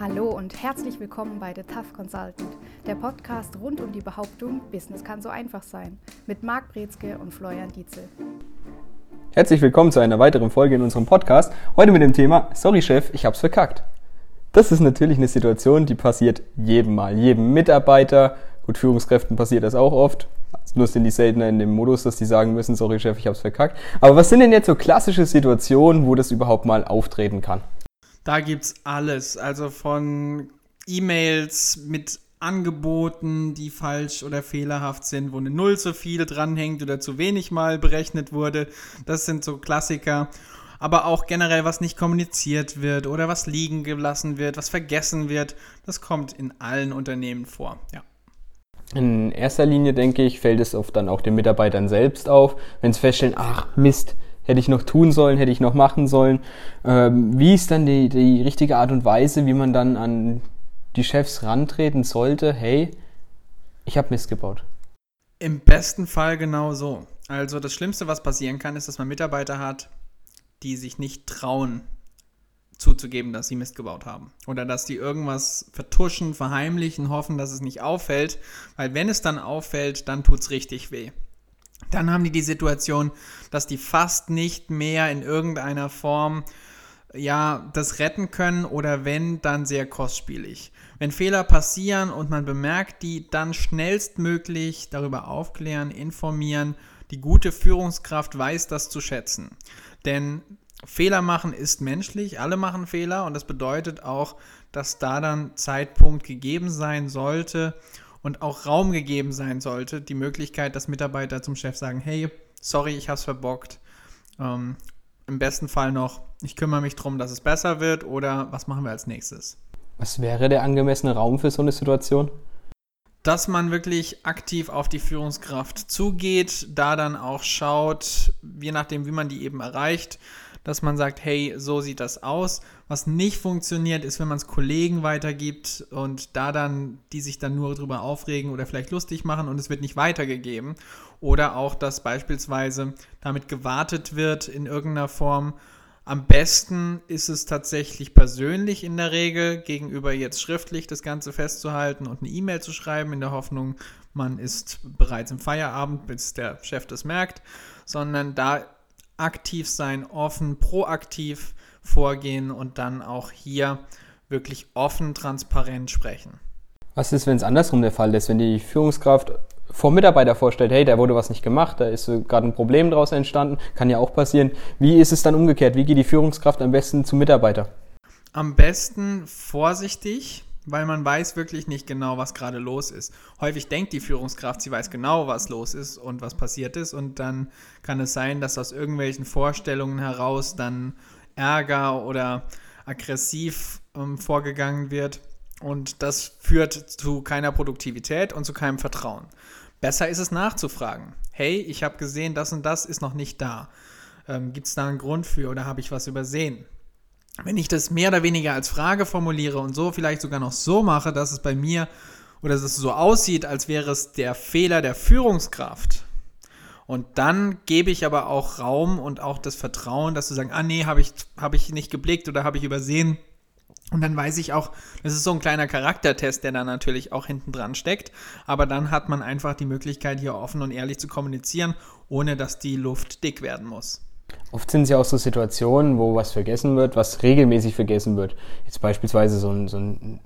Hallo und herzlich willkommen bei The Tough Consultant, der Podcast rund um die Behauptung, Business kann so einfach sein, mit Marc Brezke und Florian Dietzel. Herzlich willkommen zu einer weiteren Folge in unserem Podcast. Heute mit dem Thema Sorry Chef, ich hab's verkackt. Das ist natürlich eine Situation, die passiert jedem Mal, jedem Mitarbeiter. Gut, Führungskräften passiert das auch oft. Nur sind die seltener in dem Modus, dass die sagen müssen, sorry Chef, ich hab's verkackt. Aber was sind denn jetzt so klassische Situationen, wo das überhaupt mal auftreten kann? Da gibt's alles. Also von E-Mails mit Angeboten, die falsch oder fehlerhaft sind, wo eine Null zu viel dranhängt oder zu wenig mal berechnet wurde. Das sind so Klassiker. Aber auch generell, was nicht kommuniziert wird oder was liegen gelassen wird, was vergessen wird, das kommt in allen Unternehmen vor. Ja. In erster Linie, denke ich, fällt es oft dann auch den Mitarbeitern selbst auf, wenn sie feststellen, ach Mist, hätte ich noch tun sollen, hätte ich noch machen sollen. Ähm, wie ist dann die, die richtige Art und Weise, wie man dann an die Chefs rantreten sollte? Hey, ich habe Mist gebaut. Im besten Fall genau so. Also das Schlimmste, was passieren kann, ist, dass man Mitarbeiter hat, die sich nicht trauen zuzugeben, dass sie Mist gebaut haben. Oder dass die irgendwas vertuschen, verheimlichen, hoffen, dass es nicht auffällt. Weil wenn es dann auffällt, dann tut es richtig weh. Dann haben die die Situation, dass die fast nicht mehr in irgendeiner Form ja, das retten können oder wenn, dann sehr kostspielig. Wenn Fehler passieren und man bemerkt die, dann schnellstmöglich darüber aufklären, informieren. Die gute Führungskraft weiß das zu schätzen. Denn Fehler machen ist menschlich, alle machen Fehler und das bedeutet auch, dass da dann Zeitpunkt gegeben sein sollte und auch Raum gegeben sein sollte, die Möglichkeit, dass Mitarbeiter zum Chef sagen, hey, sorry, ich hab's verbockt. Ähm, Im besten Fall noch, ich kümmere mich darum, dass es besser wird oder was machen wir als nächstes? Was wäre der angemessene Raum für so eine Situation? Dass man wirklich aktiv auf die Führungskraft zugeht, da dann auch schaut, je nachdem, wie man die eben erreicht, dass man sagt, hey, so sieht das aus. Was nicht funktioniert, ist, wenn man es Kollegen weitergibt und da dann, die sich dann nur darüber aufregen oder vielleicht lustig machen und es wird nicht weitergegeben. Oder auch, dass beispielsweise damit gewartet wird in irgendeiner Form. Am besten ist es tatsächlich persönlich in der Regel, gegenüber jetzt schriftlich das Ganze festzuhalten und eine E-Mail zu schreiben, in der Hoffnung, man ist bereits im Feierabend, bis der Chef das merkt, sondern da aktiv sein, offen, proaktiv vorgehen und dann auch hier wirklich offen, transparent sprechen. Was ist, wenn es andersrum der Fall ist, wenn die Führungskraft vor Mitarbeiter vorstellt, hey, da wurde was nicht gemacht, da ist gerade ein Problem daraus entstanden, kann ja auch passieren. Wie ist es dann umgekehrt? Wie geht die Führungskraft am besten zum Mitarbeiter? Am besten vorsichtig, weil man weiß wirklich nicht genau, was gerade los ist. Häufig denkt die Führungskraft, sie weiß genau, was los ist und was passiert ist und dann kann es sein, dass aus irgendwelchen Vorstellungen heraus dann Ärger oder aggressiv ähm, vorgegangen wird und das führt zu keiner Produktivität und zu keinem Vertrauen. Besser ist es nachzufragen. Hey, ich habe gesehen, das und das ist noch nicht da. Ähm, Gibt es da einen Grund für oder habe ich was übersehen? Wenn ich das mehr oder weniger als Frage formuliere und so vielleicht sogar noch so mache, dass es bei mir oder dass es so aussieht, als wäre es der Fehler der Führungskraft. Und dann gebe ich aber auch Raum und auch das Vertrauen, dass du sagen, ah nee, habe ich, hab ich nicht geblickt oder habe ich übersehen. Und dann weiß ich auch, das ist so ein kleiner Charaktertest, der da natürlich auch hinten dran steckt. Aber dann hat man einfach die Möglichkeit, hier offen und ehrlich zu kommunizieren, ohne dass die Luft dick werden muss. Oft sind es ja auch so Situationen, wo was vergessen wird, was regelmäßig vergessen wird. Jetzt beispielsweise so ein, so ein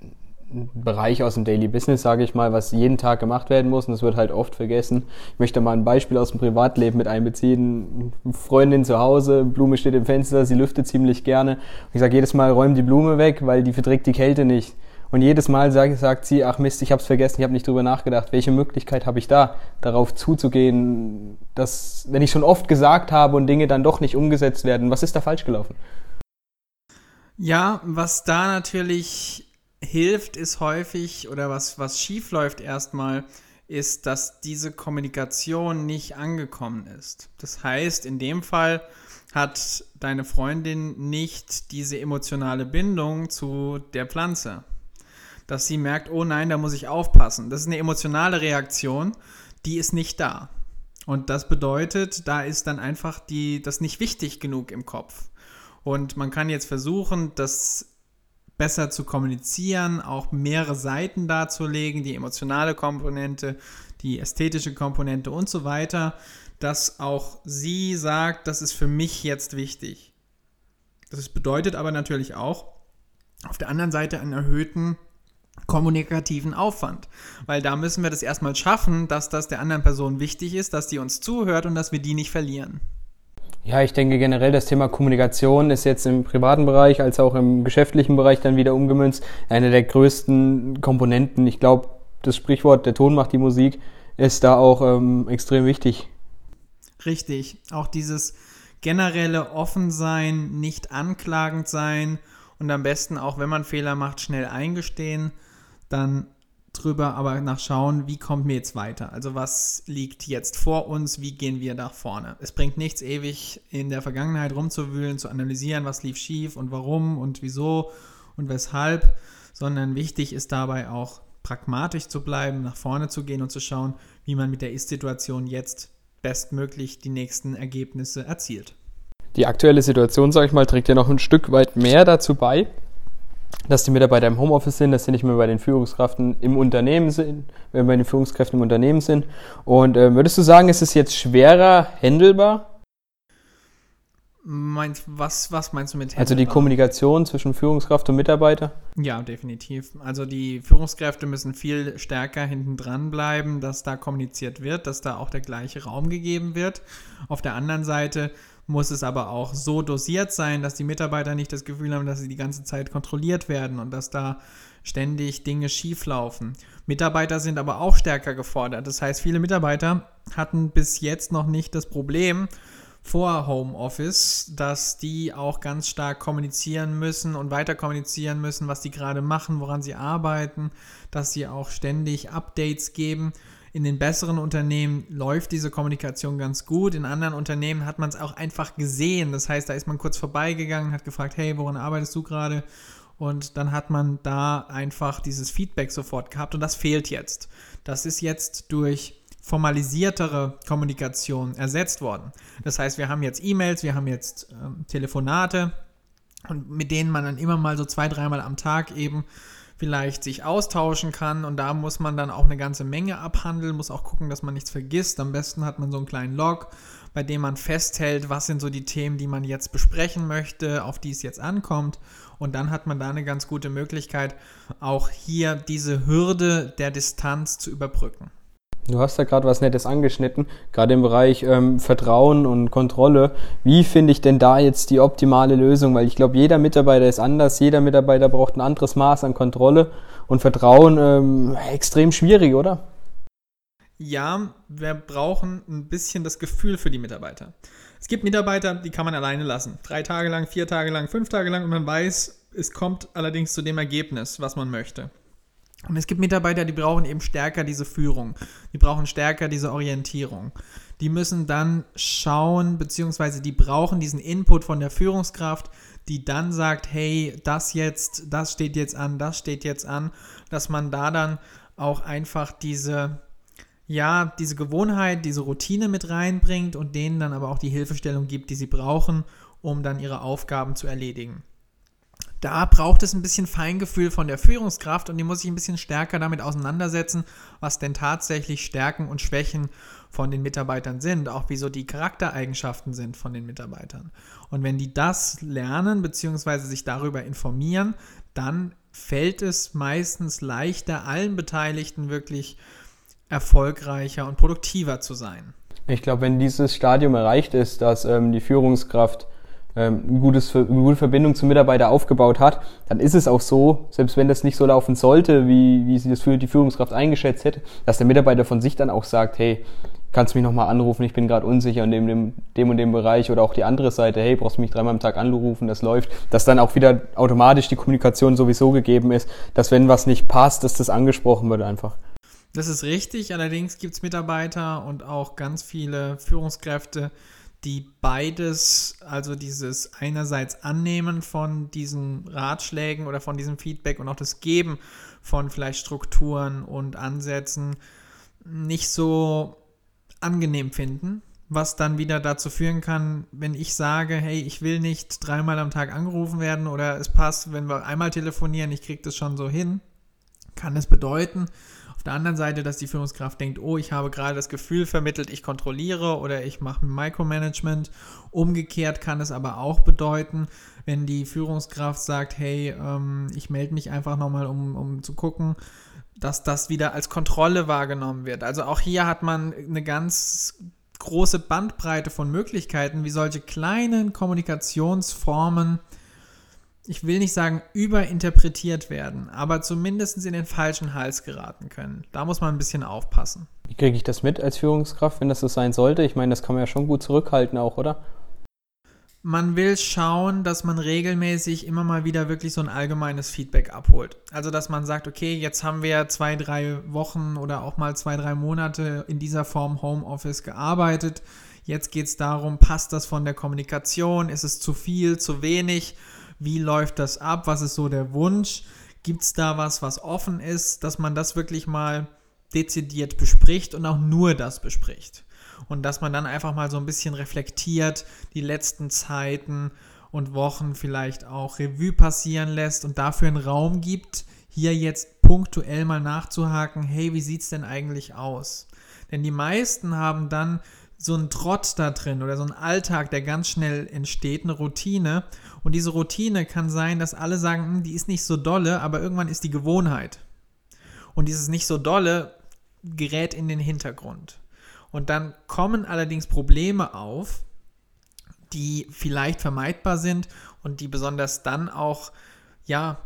Bereich aus dem Daily Business, sage ich mal, was jeden Tag gemacht werden muss und das wird halt oft vergessen. Ich möchte mal ein Beispiel aus dem Privatleben mit einbeziehen. Freundin zu Hause, Blume steht im Fenster, sie lüftet ziemlich gerne. Ich sage jedes Mal, räum die Blume weg, weil die verträgt die Kälte nicht. Und jedes Mal sagt, sagt sie, ach Mist, ich habe es vergessen, ich habe nicht drüber nachgedacht. Welche Möglichkeit habe ich da, darauf zuzugehen, dass, wenn ich schon oft gesagt habe und Dinge dann doch nicht umgesetzt werden, was ist da falsch gelaufen? Ja, was da natürlich hilft, ist häufig, oder was, was schief läuft erstmal, ist, dass diese Kommunikation nicht angekommen ist. Das heißt, in dem Fall hat deine Freundin nicht diese emotionale Bindung zu der Pflanze dass sie merkt, oh nein, da muss ich aufpassen. Das ist eine emotionale Reaktion, die ist nicht da. Und das bedeutet, da ist dann einfach die, das nicht wichtig genug im Kopf. Und man kann jetzt versuchen, das besser zu kommunizieren, auch mehrere Seiten darzulegen, die emotionale Komponente, die ästhetische Komponente und so weiter, dass auch sie sagt, das ist für mich jetzt wichtig. Das bedeutet aber natürlich auch auf der anderen Seite einen erhöhten kommunikativen Aufwand, weil da müssen wir das erstmal schaffen, dass das der anderen Person wichtig ist, dass die uns zuhört und dass wir die nicht verlieren. Ja, ich denke generell, das Thema Kommunikation ist jetzt im privaten Bereich als auch im geschäftlichen Bereich dann wieder umgemünzt. Eine der größten Komponenten. Ich glaube, das Sprichwort, der Ton macht die Musik, ist da auch ähm, extrem wichtig. Richtig. Auch dieses generelle Offensein, nicht anklagend sein und am besten auch, wenn man Fehler macht, schnell eingestehen, dann drüber aber nachschauen, wie kommt mir jetzt weiter? Also was liegt jetzt vor uns, wie gehen wir nach vorne? Es bringt nichts ewig in der Vergangenheit rumzuwühlen, zu analysieren, was lief schief und warum und wieso und weshalb, sondern wichtig ist dabei auch pragmatisch zu bleiben, nach vorne zu gehen und zu schauen, wie man mit der Ist-Situation jetzt bestmöglich die nächsten Ergebnisse erzielt. Die aktuelle Situation, sage ich mal, trägt ja noch ein Stück weit mehr dazu bei, dass die Mitarbeiter im Homeoffice sind, dass sie nicht mehr bei den Führungskräften im Unternehmen sind, wenn bei den Führungskräften im Unternehmen sind. Und äh, würdest du sagen, ist es jetzt schwerer handelbar? Meinst, was, was meinst du mit handelbar? Also die Kommunikation zwischen Führungskraft und Mitarbeiter? Ja, definitiv. Also die Führungskräfte müssen viel stärker hinten dran bleiben, dass da kommuniziert wird, dass da auch der gleiche Raum gegeben wird. Auf der anderen Seite muss es aber auch so dosiert sein, dass die Mitarbeiter nicht das Gefühl haben, dass sie die ganze Zeit kontrolliert werden und dass da ständig Dinge schieflaufen. Mitarbeiter sind aber auch stärker gefordert. Das heißt, viele Mitarbeiter hatten bis jetzt noch nicht das Problem vor Homeoffice, dass die auch ganz stark kommunizieren müssen und weiter kommunizieren müssen, was die gerade machen, woran sie arbeiten, dass sie auch ständig Updates geben. In den besseren Unternehmen läuft diese Kommunikation ganz gut. In anderen Unternehmen hat man es auch einfach gesehen. Das heißt, da ist man kurz vorbeigegangen, hat gefragt, hey, woran arbeitest du gerade? Und dann hat man da einfach dieses Feedback sofort gehabt und das fehlt jetzt. Das ist jetzt durch formalisiertere Kommunikation ersetzt worden. Das heißt, wir haben jetzt E-Mails, wir haben jetzt ähm, Telefonate mit denen man dann immer mal so zwei, dreimal am Tag eben vielleicht sich austauschen kann und da muss man dann auch eine ganze Menge abhandeln, muss auch gucken, dass man nichts vergisst. Am besten hat man so einen kleinen Log, bei dem man festhält, was sind so die Themen, die man jetzt besprechen möchte, auf die es jetzt ankommt. Und dann hat man da eine ganz gute Möglichkeit, auch hier diese Hürde der Distanz zu überbrücken. Du hast da gerade was Nettes angeschnitten, gerade im Bereich ähm, Vertrauen und Kontrolle. Wie finde ich denn da jetzt die optimale Lösung? Weil ich glaube, jeder Mitarbeiter ist anders, jeder Mitarbeiter braucht ein anderes Maß an Kontrolle und Vertrauen ähm, extrem schwierig, oder? Ja, wir brauchen ein bisschen das Gefühl für die Mitarbeiter. Es gibt Mitarbeiter, die kann man alleine lassen. Drei Tage lang, vier Tage lang, fünf Tage lang und man weiß, es kommt allerdings zu dem Ergebnis, was man möchte. Und es gibt Mitarbeiter, die brauchen eben stärker diese Führung. Die brauchen stärker diese Orientierung. Die müssen dann schauen, beziehungsweise die brauchen diesen Input von der Führungskraft, die dann sagt, hey, das jetzt, das steht jetzt an, das steht jetzt an, dass man da dann auch einfach diese, ja, diese Gewohnheit, diese Routine mit reinbringt und denen dann aber auch die Hilfestellung gibt, die sie brauchen, um dann ihre Aufgaben zu erledigen da braucht es ein bisschen Feingefühl von der Führungskraft und die muss sich ein bisschen stärker damit auseinandersetzen, was denn tatsächlich Stärken und Schwächen von den Mitarbeitern sind, auch wieso die Charaktereigenschaften sind von den Mitarbeitern. Und wenn die das lernen bzw. sich darüber informieren, dann fällt es meistens leichter, allen Beteiligten wirklich erfolgreicher und produktiver zu sein. Ich glaube, wenn dieses Stadium erreicht ist, dass ähm, die Führungskraft ähm, ein gutes, eine gute Verbindung zum Mitarbeiter aufgebaut hat, dann ist es auch so, selbst wenn das nicht so laufen sollte, wie, wie sie das für die Führungskraft eingeschätzt hätte, dass der Mitarbeiter von sich dann auch sagt, hey, kannst du mich nochmal anrufen, ich bin gerade unsicher in dem, dem, dem und dem Bereich. Oder auch die andere Seite, hey, brauchst du mich dreimal am Tag anrufen, das läuft, dass dann auch wieder automatisch die Kommunikation sowieso gegeben ist, dass wenn was nicht passt, dass das angesprochen wird einfach. Das ist richtig, allerdings gibt es Mitarbeiter und auch ganz viele Führungskräfte, die beides, also dieses einerseits Annehmen von diesen Ratschlägen oder von diesem Feedback und auch das Geben von vielleicht Strukturen und Ansätzen nicht so angenehm finden, was dann wieder dazu führen kann, wenn ich sage, hey, ich will nicht dreimal am Tag angerufen werden oder es passt, wenn wir einmal telefonieren, ich kriege das schon so hin, kann es bedeuten, der anderen Seite, dass die Führungskraft denkt, oh, ich habe gerade das Gefühl vermittelt, ich kontrolliere oder ich mache Micromanagement. Umgekehrt kann es aber auch bedeuten, wenn die Führungskraft sagt, hey, ähm, ich melde mich einfach nochmal, um, um zu gucken, dass das wieder als Kontrolle wahrgenommen wird. Also auch hier hat man eine ganz große Bandbreite von Möglichkeiten, wie solche kleinen Kommunikationsformen, ich will nicht sagen überinterpretiert werden, aber zumindest in den falschen Hals geraten können. Da muss man ein bisschen aufpassen. Wie kriege ich das mit als Führungskraft, wenn das so sein sollte? Ich meine, das kann man ja schon gut zurückhalten auch, oder? man will schauen, dass man regelmäßig immer mal wieder wirklich so ein allgemeines Feedback abholt. Also, dass man sagt, okay, jetzt haben wir zwei, drei Wochen oder auch mal zwei, drei Monate in dieser Form Homeoffice gearbeitet. Jetzt geht es darum, passt das von der Kommunikation? Ist es zu viel, zu wenig? Wie läuft das ab? Was ist so der Wunsch? Gibt es da was, was offen ist, dass man das wirklich mal dezidiert bespricht und auch nur das bespricht? und dass man dann einfach mal so ein bisschen reflektiert, die letzten Zeiten und Wochen vielleicht auch Revue passieren lässt und dafür einen Raum gibt, hier jetzt punktuell mal nachzuhaken, hey, wie sieht es denn eigentlich aus? Denn die meisten haben dann so einen Trott da drin oder so einen Alltag, der ganz schnell entsteht, eine Routine. Und diese Routine kann sein, dass alle sagen, hm, die ist nicht so dolle, aber irgendwann ist die Gewohnheit. Und dieses nicht so dolle gerät in den Hintergrund. Und dann kommen allerdings Probleme auf, die vielleicht vermeidbar sind und die besonders dann auch, ja,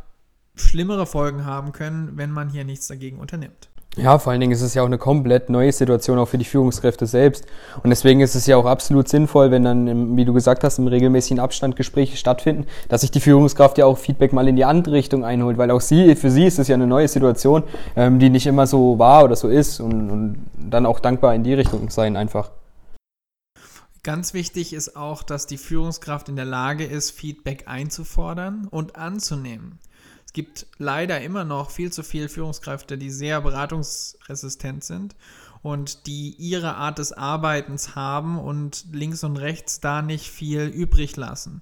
schlimmere Folgen haben können, wenn man hier nichts dagegen unternimmt. Ja, vor allen Dingen ist es ja auch eine komplett neue Situation auch für die Führungskräfte selbst. Und deswegen ist es ja auch absolut sinnvoll, wenn dann, wie du gesagt hast, im regelmäßigen Abstand Gespräche stattfinden, dass sich die Führungskraft ja auch Feedback mal in die andere Richtung einholt, weil auch sie, für sie ist es ja eine neue Situation, ähm, die nicht immer so war oder so ist und, und dann auch dankbar in die Richtung sein einfach. Ganz wichtig ist auch, dass die Führungskraft in der Lage ist, Feedback einzufordern und anzunehmen. Es gibt leider immer noch viel zu viele Führungskräfte, die sehr beratungsresistent sind und die ihre Art des Arbeitens haben und links und rechts da nicht viel übrig lassen.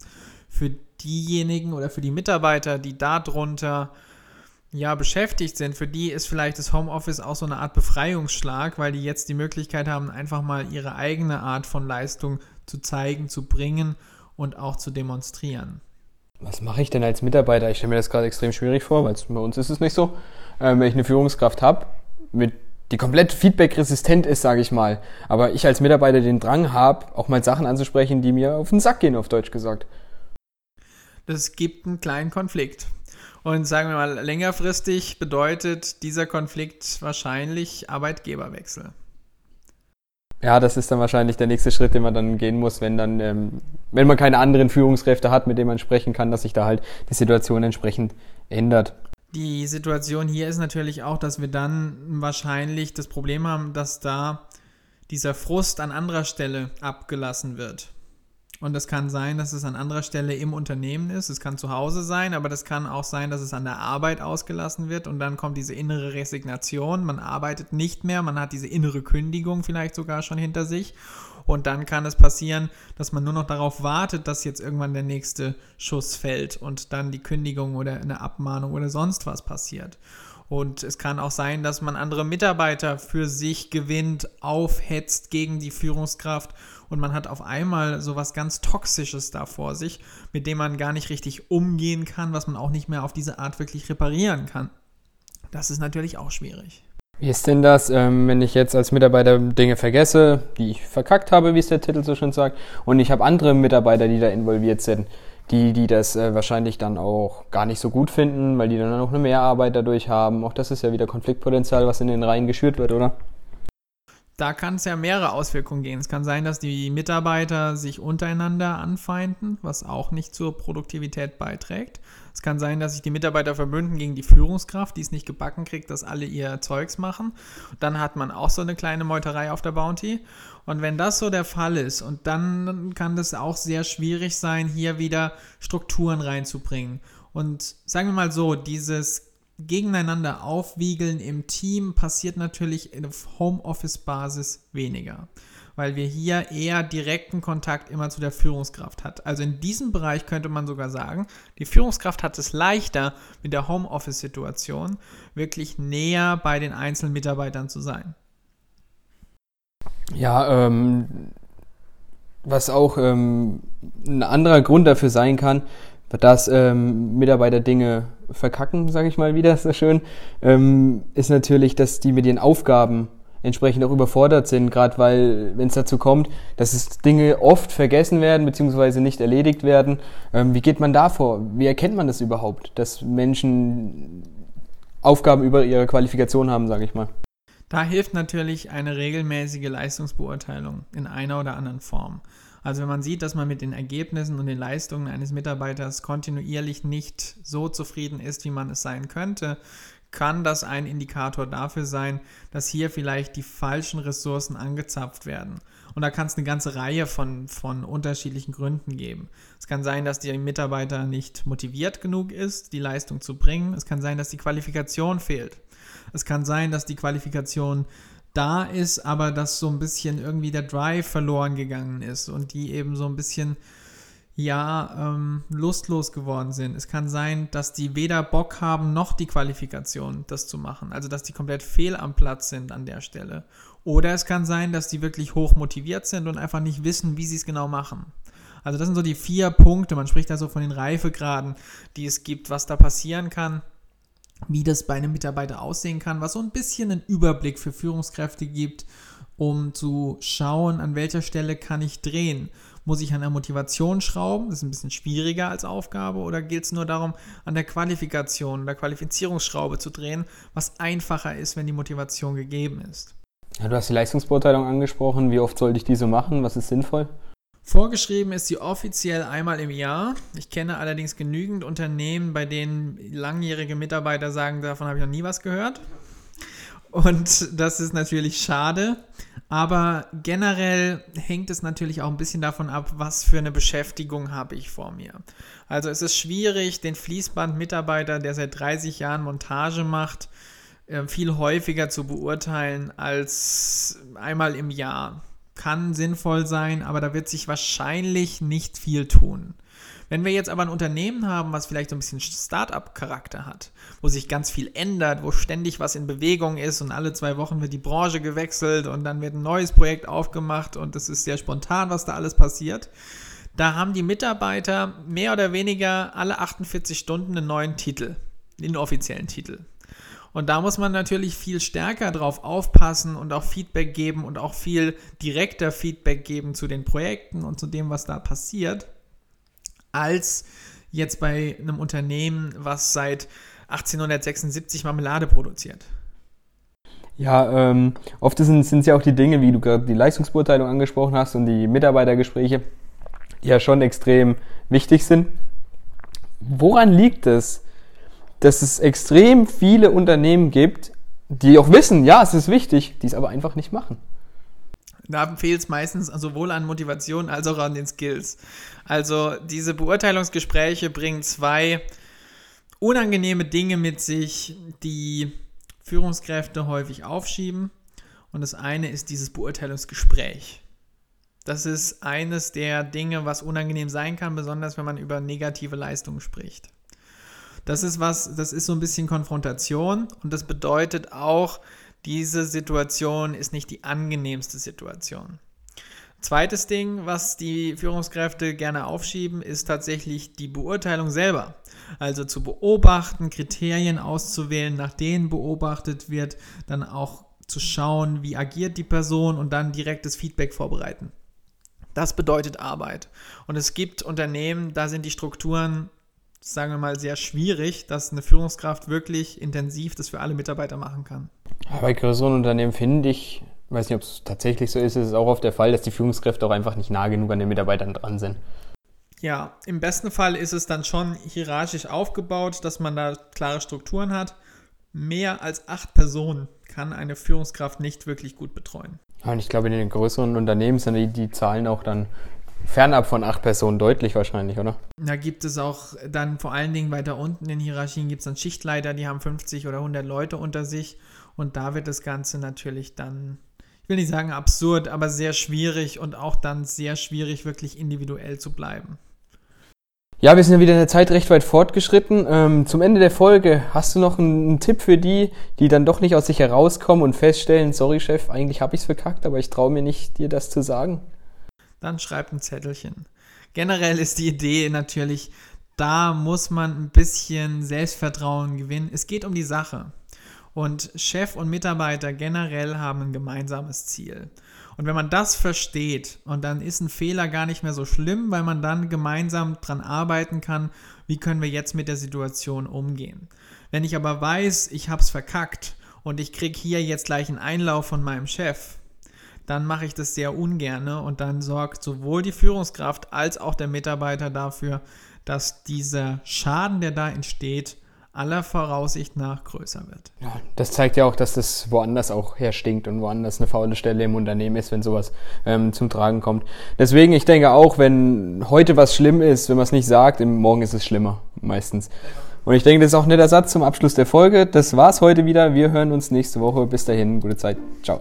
Für diejenigen oder für die Mitarbeiter, die darunter ja, beschäftigt sind, für die ist vielleicht das Homeoffice auch so eine Art Befreiungsschlag, weil die jetzt die Möglichkeit haben, einfach mal ihre eigene Art von Leistung zu zeigen, zu bringen und auch zu demonstrieren was mache ich denn als Mitarbeiter? Ich stelle mir das gerade extrem schwierig vor, weil bei uns ist es nicht so. Ähm, wenn ich eine Führungskraft habe, die komplett feedback-resistent ist, sage ich mal, aber ich als Mitarbeiter den Drang habe, auch mal Sachen anzusprechen, die mir auf den Sack gehen, auf Deutsch gesagt. Das gibt einen kleinen Konflikt. Und sagen wir mal, längerfristig bedeutet dieser Konflikt wahrscheinlich Arbeitgeberwechsel. Ja, das ist dann wahrscheinlich der nächste Schritt, den man dann gehen muss, wenn dann, ähm, wenn man keine anderen Führungskräfte hat, mit denen man sprechen kann, dass sich da halt die Situation entsprechend ändert. Die Situation hier ist natürlich auch, dass wir dann wahrscheinlich das Problem haben, dass da dieser Frust an anderer Stelle abgelassen wird. Und es kann sein, dass es an anderer Stelle im Unternehmen ist. Es kann zu Hause sein, aber das kann auch sein, dass es an der Arbeit ausgelassen wird. Und dann kommt diese innere Resignation. Man arbeitet nicht mehr. Man hat diese innere Kündigung vielleicht sogar schon hinter sich. Und dann kann es passieren, dass man nur noch darauf wartet, dass jetzt irgendwann der nächste Schuss fällt und dann die Kündigung oder eine Abmahnung oder sonst was passiert. Und es kann auch sein, dass man andere Mitarbeiter für sich gewinnt, aufhetzt gegen die Führungskraft und man hat auf einmal so was ganz Toxisches da vor sich, mit dem man gar nicht richtig umgehen kann, was man auch nicht mehr auf diese Art wirklich reparieren kann. Das ist natürlich auch schwierig. Wie ist denn das, ähm, wenn ich jetzt als Mitarbeiter Dinge vergesse, die ich verkackt habe, wie es der Titel so schön sagt, und ich habe andere Mitarbeiter, die da involviert sind? die, die das äh, wahrscheinlich dann auch gar nicht so gut finden, weil die dann auch eine Mehrarbeit dadurch haben. Auch das ist ja wieder Konfliktpotenzial, was in den Reihen geschürt wird, oder? Da kann es ja mehrere Auswirkungen gehen. Es kann sein, dass die Mitarbeiter sich untereinander anfeinden, was auch nicht zur Produktivität beiträgt. Es kann sein, dass sich die Mitarbeiter verbünden gegen die Führungskraft, die es nicht gebacken kriegt, dass alle ihr Zeugs machen. Dann hat man auch so eine kleine Meuterei auf der Bounty. Und wenn das so der Fall ist, und dann kann das auch sehr schwierig sein, hier wieder Strukturen reinzubringen. Und sagen wir mal so, dieses Gegeneinander aufwiegeln im Team passiert natürlich auf Homeoffice-Basis weniger. weil wir hier eher direkten Kontakt immer zu der Führungskraft hat. Also in diesem Bereich könnte man sogar sagen, die Führungskraft hat es leichter mit der Homeoffice-Situation wirklich näher bei den einzelnen Mitarbeitern zu sein. Ja, ähm, was auch ähm, ein anderer Grund dafür sein kann, dass ähm, Mitarbeiter Dinge verkacken, sage ich mal wieder so schön, ähm, ist natürlich, dass die mit ihren Aufgaben entsprechend auch überfordert sind, gerade weil, wenn es dazu kommt, dass es Dinge oft vergessen werden beziehungsweise nicht erledigt werden. Ähm, wie geht man da vor? Wie erkennt man das überhaupt, dass Menschen Aufgaben über ihre Qualifikation haben, sage ich mal? Da hilft natürlich eine regelmäßige Leistungsbeurteilung in einer oder anderen Form. Also wenn man sieht, dass man mit den Ergebnissen und den Leistungen eines Mitarbeiters kontinuierlich nicht so zufrieden ist, wie man es sein könnte, kann das ein Indikator dafür sein, dass hier vielleicht die falschen Ressourcen angezapft werden. Und da kann es eine ganze Reihe von, von unterschiedlichen Gründen geben. Es kann sein, dass der Mitarbeiter nicht motiviert genug ist, die Leistung zu bringen. Es kann sein, dass die Qualifikation fehlt. Es kann sein, dass die Qualifikation da ist, aber dass so ein bisschen irgendwie der Drive verloren gegangen ist und die eben so ein bisschen ja ähm, lustlos geworden sind. Es kann sein, dass die weder Bock haben noch die Qualifikation, das zu machen. Also dass die komplett fehl am Platz sind an der Stelle. Oder es kann sein, dass die wirklich hoch motiviert sind und einfach nicht wissen, wie sie es genau machen. Also das sind so die vier Punkte. Man spricht da so von den Reifegraden, die es gibt, was da passieren kann wie das bei einem Mitarbeiter aussehen kann, was so ein bisschen einen Überblick für Führungskräfte gibt, um zu schauen, an welcher Stelle kann ich drehen. Muss ich an der Motivation schrauben? Das ist ein bisschen schwieriger als Aufgabe. Oder geht es nur darum, an der Qualifikation, der Qualifizierungsschraube zu drehen, was einfacher ist, wenn die Motivation gegeben ist? Ja, du hast die Leistungsbeurteilung angesprochen. Wie oft sollte ich diese machen? Was ist sinnvoll? Vorgeschrieben ist sie offiziell einmal im Jahr. Ich kenne allerdings genügend Unternehmen, bei denen langjährige Mitarbeiter sagen, davon habe ich noch nie was gehört. Und das ist natürlich schade. Aber generell hängt es natürlich auch ein bisschen davon ab, was für eine Beschäftigung habe ich vor mir. Also es ist schwierig, den Fließbandmitarbeiter, der seit 30 Jahren Montage macht, äh, viel häufiger zu beurteilen als einmal im Jahr kann sinnvoll sein, aber da wird sich wahrscheinlich nicht viel tun. Wenn wir jetzt aber ein Unternehmen haben, was vielleicht so ein bisschen Start-up-Charakter hat, wo sich ganz viel ändert, wo ständig was in Bewegung ist und alle zwei Wochen wird die Branche gewechselt und dann wird ein neues Projekt aufgemacht und es ist sehr spontan, was da alles passiert, da haben die Mitarbeiter mehr oder weniger alle 48 Stunden einen neuen Titel, den offiziellen Titel. Und da muss man natürlich viel stärker drauf aufpassen und auch Feedback geben und auch viel direkter Feedback geben zu den Projekten und zu dem, was da passiert, als jetzt bei einem Unternehmen, was seit 1876 Marmelade produziert. Ja, ähm, oft sind es ja auch die Dinge, wie du gerade die Leistungsbeurteilung angesprochen hast und die Mitarbeitergespräche, die ja schon extrem wichtig sind. Woran liegt es, dass es extrem viele Unternehmen gibt, die auch wissen, ja, es ist wichtig, die es aber einfach nicht machen. Da fehlt es meistens sowohl an Motivation als auch an den Skills. Also diese Beurteilungsgespräche bringen zwei unangenehme Dinge mit sich, die Führungskräfte häufig aufschieben. Und das eine ist dieses Beurteilungsgespräch. Das ist eines der Dinge, was unangenehm sein kann, besonders wenn man über negative Leistungen spricht. Das ist was, das ist so ein bisschen Konfrontation und das bedeutet auch, diese Situation ist nicht die angenehmste Situation. Zweites Ding, was die Führungskräfte gerne aufschieben, ist tatsächlich die Beurteilung selber. Also zu beobachten, Kriterien auszuwählen, nach denen beobachtet wird, dann auch zu schauen, wie agiert die Person und dann direktes Feedback vorbereiten. Das bedeutet Arbeit. Und es gibt Unternehmen, da sind die Strukturen sagen wir mal, sehr schwierig, dass eine Führungskraft wirklich intensiv das für alle Mitarbeiter machen kann. bei größeren Unternehmen finde ich, weiß nicht, ob es tatsächlich so ist, ist es auch oft der Fall, dass die Führungskräfte auch einfach nicht nah genug an den Mitarbeitern dran sind. Ja, im besten Fall ist es dann schon hierarchisch aufgebaut, dass man da klare Strukturen hat. Mehr als acht Personen kann eine Führungskraft nicht wirklich gut betreuen. und ich glaube, in den größeren Unternehmen sind die, die Zahlen auch dann fernab von acht Personen deutlich wahrscheinlich, oder? Da gibt es auch dann vor allen Dingen weiter unten in Hierarchien gibt es dann Schichtleiter, die haben 50 oder 100 Leute unter sich und da wird das Ganze natürlich dann ich will nicht sagen absurd, aber sehr schwierig und auch dann sehr schwierig, wirklich individuell zu bleiben. Ja, wir sind ja wieder in der Zeit recht weit fortgeschritten. Ähm, zum Ende der Folge hast du noch einen, einen, Tipp für die, die dann doch nicht aus sich herauskommen und feststellen, sorry Chef, eigentlich habe ich es verkackt, aber ich traue mir nicht, dir das zu sagen? Dann schreib ein Zettelchen. Generell ist die Idee natürlich, da muss man ein bisschen Selbstvertrauen gewinnen. Es geht um die Sache. Und Chef und Mitarbeiter generell haben ein gemeinsames Ziel. Und wenn man das versteht, und dann ist ein Fehler gar nicht mehr so schlimm, weil man dann gemeinsam dran arbeiten kann, wie können wir jetzt mit der Situation umgehen. Wenn ich aber weiß, ich habe es verkackt und ich kriege hier jetzt gleich einen Einlauf von meinem Chef, dann mache ich das sehr ungerne und dann sorgt sowohl die Führungskraft als auch der Mitarbeiter dafür, dass dieser Schaden, der da entsteht, aller Voraussicht nach größer wird. Ja, das zeigt ja auch, dass das woanders auch herstinkt und woanders eine faule Stelle im Unternehmen ist, wenn sowas ähm, zum Tragen kommt. Deswegen, ich denke auch, wenn heute was schlimm ist, wenn man es nicht sagt, Morgen ist es schlimmer, meistens. Und ich denke, das ist auch ein netter Satz zum Abschluss der Folge. Das war's heute wieder. Wir hören uns nächste Woche. Bis dahin, gute Zeit. Ciao.